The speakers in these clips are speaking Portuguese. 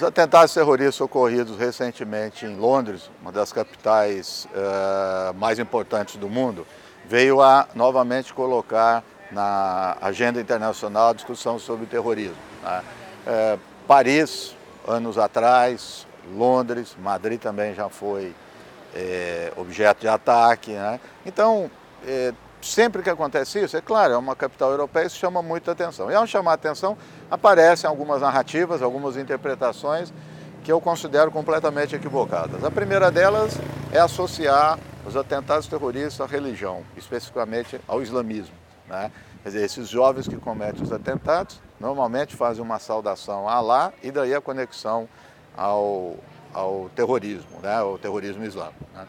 Os atentados terroristas ocorridos recentemente em Londres, uma das capitais uh, mais importantes do mundo, veio a novamente colocar na agenda internacional a discussão sobre terrorismo. Né? Uh, Paris, anos atrás, Londres, Madrid também já foi é, objeto de ataque. Né? Então, sempre que acontece isso, é claro, é uma capital europeia, isso chama muita atenção. E ao chamar atenção, aparecem algumas narrativas, algumas interpretações que eu considero completamente equivocadas. A primeira delas é associar os atentados terroristas à religião, especificamente ao islamismo. Né? Quer dizer, esses jovens que cometem os atentados normalmente fazem uma saudação a Alá e daí a conexão ao, ao terrorismo, né? ao terrorismo islâmico. Né?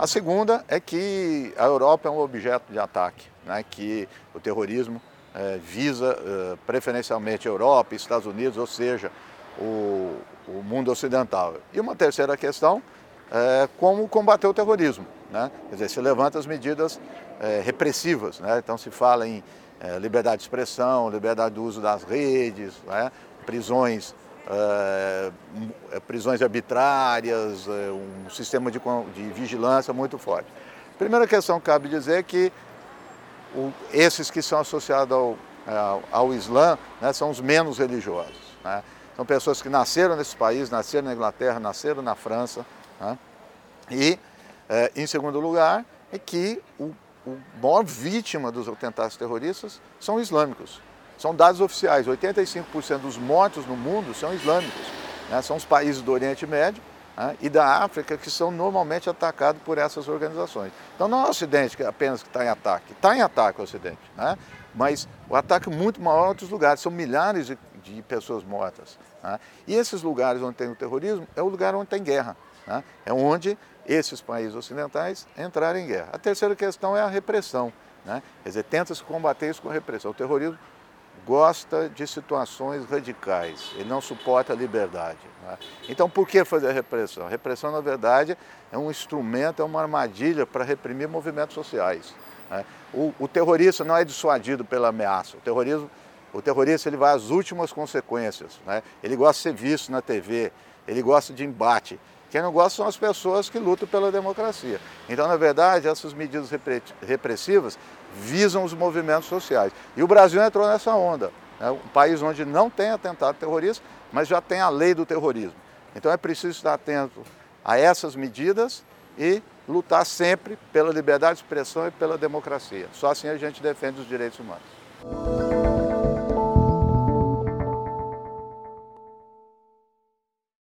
A segunda é que a Europa é um objeto de ataque, né, que o terrorismo é, visa é, preferencialmente a Europa, Estados Unidos, ou seja, o, o mundo ocidental. E uma terceira questão é como combater o terrorismo. Né? Quer dizer, se levanta as medidas é, repressivas, né? então se fala em liberdade de expressão, liberdade do uso das redes, né? prisões é, é, prisões arbitrárias, é, um sistema de, de, vigilância muito forte. Primeira questão que cabe dizer que o, esses que são associados ao, ao, ao Islã né, são os menos religiosos. Né? São pessoas que nasceram nesse país, nasceram na Inglaterra, nasceram na França. Né? E, em segundo lugar, é que o, o maior vítima dos atentados terroristas são islâmicos. São dados oficiais, 85% dos mortos no mundo são islâmicos. Né? São os países do Oriente Médio né? e da África que são normalmente atacados por essas organizações. Então não é o Ocidente que apenas está em ataque, está em ataque o Ocidente, né? mas o ataque é muito maior em outros lugares, são milhares de, de pessoas mortas. Né? E esses lugares onde tem o terrorismo é o lugar onde tem guerra, né? é onde esses países ocidentais entraram em guerra. A terceira questão é a repressão. Né? Quer dizer, tenta-se combater isso com repressão. O terrorismo gosta de situações radicais, ele não suporta a liberdade. Né? Então, por que fazer a repressão? A repressão, na verdade, é um instrumento, é uma armadilha para reprimir movimentos sociais. Né? O, o, terrorista não é dissuadido pela ameaça, o, terrorismo, o terrorista ele vai às últimas consequências. Né? Ele gosta de ser visto na TV, ele gosta de embate. Quem não gosta são as pessoas que lutam pela democracia. Então, na verdade, essas medidas repressivas visam os movimentos sociais. E o Brasil entrou nessa onda. É um país onde não tem atentado terrorista, mas já tem a lei do terrorismo. Então é preciso estar atento a essas medidas e lutar sempre pela liberdade de expressão e pela democracia. Só assim a gente defende os direitos humanos.